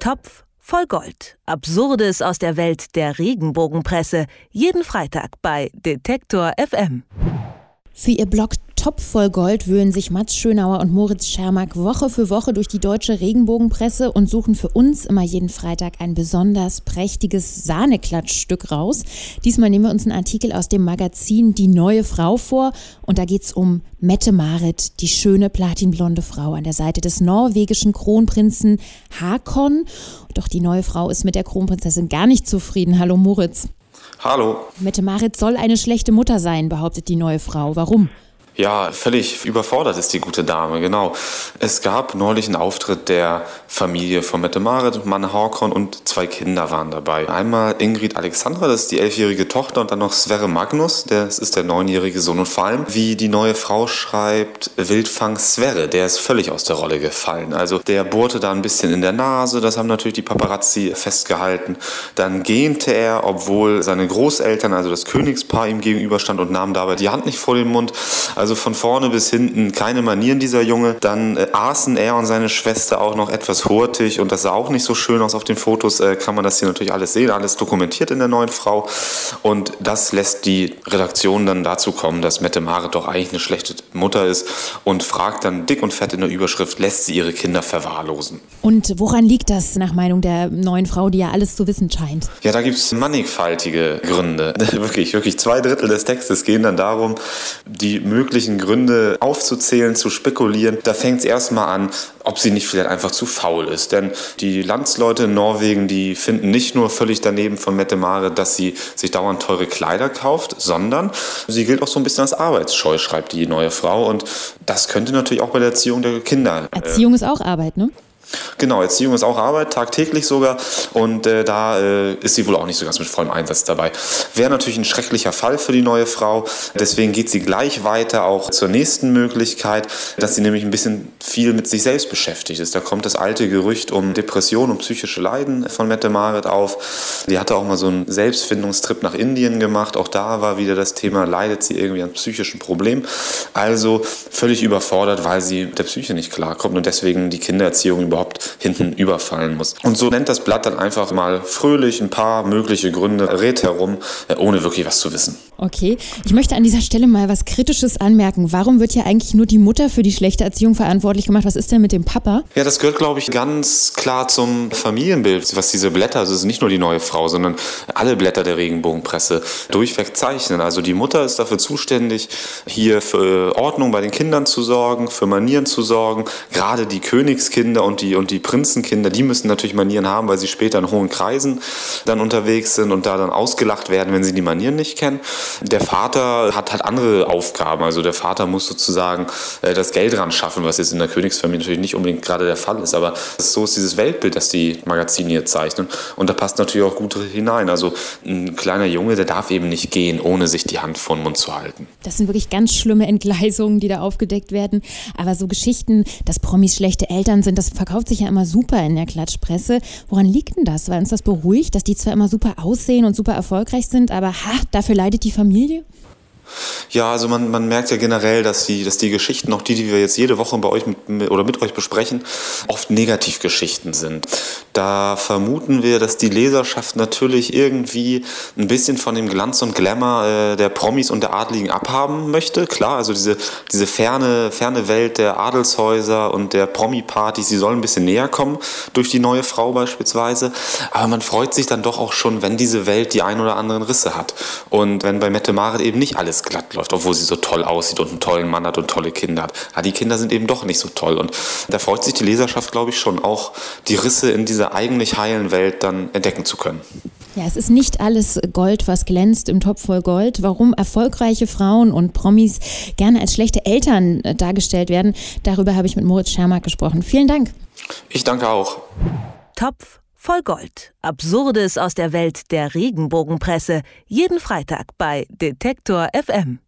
Topf voll Gold. Absurdes aus der Welt der Regenbogenpresse. Jeden Freitag bei Detektor FM. Für ihr Blog Topf voll Gold wühlen sich Mats Schönauer und Moritz Schermack Woche für Woche durch die deutsche Regenbogenpresse und suchen für uns immer jeden Freitag ein besonders prächtiges Sahneklatschstück raus. Diesmal nehmen wir uns einen Artikel aus dem Magazin Die neue Frau vor und da geht es um Mette Marit, die schöne platinblonde Frau an der Seite des norwegischen Kronprinzen Hakon. Doch die neue Frau ist mit der Kronprinzessin gar nicht zufrieden. Hallo Moritz. Hallo. Mette Marit soll eine schlechte Mutter sein, behauptet die neue Frau. Warum? Ja, völlig überfordert ist die gute Dame, genau. Es gab neulich einen Auftritt der Familie von Mette Marit, Mann Håkon und zwei Kinder waren dabei. Einmal Ingrid Alexandra, das ist die elfjährige Tochter, und dann noch Sverre Magnus, das ist der neunjährige Sohn. Und vor allem, wie die neue Frau schreibt, Wildfang Sverre, der ist völlig aus der Rolle gefallen. Also der bohrte da ein bisschen in der Nase, das haben natürlich die Paparazzi festgehalten. Dann gähnte er, obwohl seine Großeltern, also das Königspaar, ihm gegenüberstand und nahm dabei die Hand nicht vor den Mund. Also von vorne bis hinten keine Manieren dieser Junge. Dann äh, aßen er und seine Schwester auch noch etwas hurtig und das sah auch nicht so schön aus auf den Fotos. Äh, kann man das hier natürlich alles sehen, alles dokumentiert in der neuen Frau. Und das lässt die Redaktion dann dazu kommen, dass Mette Marit doch eigentlich eine schlechte Mutter ist und fragt dann dick und fett in der Überschrift, lässt sie ihre Kinder verwahrlosen. Und woran liegt das nach Meinung der neuen Frau, die ja alles zu wissen scheint? Ja, da gibt es mannigfaltige Gründe. wirklich, wirklich zwei Drittel des Textes gehen dann darum, die möglichen möglichen Gründe aufzuzählen, zu spekulieren. Da fängt es erstmal an, ob sie nicht vielleicht einfach zu faul ist. Denn die Landsleute in Norwegen, die finden nicht nur völlig daneben von Mette Mare, dass sie sich dauernd teure Kleider kauft, sondern sie gilt auch so ein bisschen als arbeitsscheu, schreibt die neue Frau. Und das könnte natürlich auch bei der Erziehung der Kinder. Äh, Erziehung ist auch Arbeit, ne? Genau, Erziehung ist auch Arbeit, tagtäglich sogar. Und äh, da äh, ist sie wohl auch nicht so ganz mit vollem Einsatz dabei. Wäre natürlich ein schrecklicher Fall für die neue Frau. Deswegen geht sie gleich weiter auch zur nächsten Möglichkeit, dass sie nämlich ein bisschen viel mit sich selbst beschäftigt ist. Da kommt das alte Gerücht um Depression und psychische Leiden von Mette Marit auf. Die hatte auch mal so einen Selbstfindungstrip nach Indien gemacht. Auch da war wieder das Thema, leidet sie irgendwie an psychischen Problemen. Also völlig überfordert, weil sie mit der Psyche nicht klarkommt und deswegen die Kindererziehung überhaupt hinten überfallen muss. Und so nennt das Blatt dann einfach mal fröhlich ein paar mögliche Gründe, rät herum, äh, ohne wirklich was zu wissen. Okay, ich möchte an dieser Stelle mal was Kritisches anmerken. Warum wird ja eigentlich nur die Mutter für die schlechte Erziehung verantwortlich gemacht? Was ist denn mit dem Papa? Ja, das gehört, glaube ich, ganz klar zum Familienbild, was diese Blätter, also es ist nicht nur die neue Frau, sondern alle Blätter der Regenbogenpresse durchweg zeichnen. Also die Mutter ist dafür zuständig, hier für Ordnung bei den Kindern zu sorgen, für Manieren zu sorgen. Gerade die Königskinder und die die, und die Prinzenkinder, die müssen natürlich Manieren haben, weil sie später in hohen Kreisen dann unterwegs sind und da dann ausgelacht werden, wenn sie die Manieren nicht kennen. Der Vater hat halt andere Aufgaben. Also der Vater muss sozusagen äh, das Geld ran schaffen, was jetzt in der Königsfamilie natürlich nicht unbedingt gerade der Fall ist. Aber so ist dieses Weltbild, das die Magazine hier zeichnen. Und da passt natürlich auch gut hinein. Also ein kleiner Junge, der darf eben nicht gehen, ohne sich die Hand vor den Mund zu halten. Das sind wirklich ganz schlimme Entgleisungen, die da aufgedeckt werden. Aber so Geschichten, dass Promis schlechte Eltern sind, das verkauft sich ja immer super in der Klatschpresse. Woran liegt denn das? Weil uns das beruhigt, dass die zwar immer super aussehen und super erfolgreich sind, aber ha, dafür leidet die Familie? Ja, also man, man merkt ja generell, dass die, dass die Geschichten, auch die, die wir jetzt jede Woche bei euch mit, oder mit euch besprechen, oft Negativgeschichten sind. Da vermuten wir, dass die Leserschaft natürlich irgendwie ein bisschen von dem Glanz und Glamour äh, der Promis und der Adligen abhaben möchte. Klar, also diese, diese ferne, ferne Welt der Adelshäuser und der Promi-Partys, die sollen ein bisschen näher kommen durch die neue Frau beispielsweise. Aber man freut sich dann doch auch schon, wenn diese Welt die ein oder anderen Risse hat. Und wenn bei Mette Marit eben nicht alles glatt läuft, obwohl sie so toll aussieht und einen tollen Mann hat und tolle Kinder hat. Aber die Kinder sind eben doch nicht so toll. Und da freut sich die Leserschaft, glaube ich, schon auch, die Risse in dieser eigentlich heilen Welt dann entdecken zu können. Ja, es ist nicht alles Gold, was glänzt im Topf voll Gold. Warum erfolgreiche Frauen und Promis gerne als schlechte Eltern äh, dargestellt werden, darüber habe ich mit Moritz Schermack gesprochen. Vielen Dank. Ich danke auch. Topf voll Gold. Absurdes aus der Welt der Regenbogenpresse. Jeden Freitag bei Detektor FM.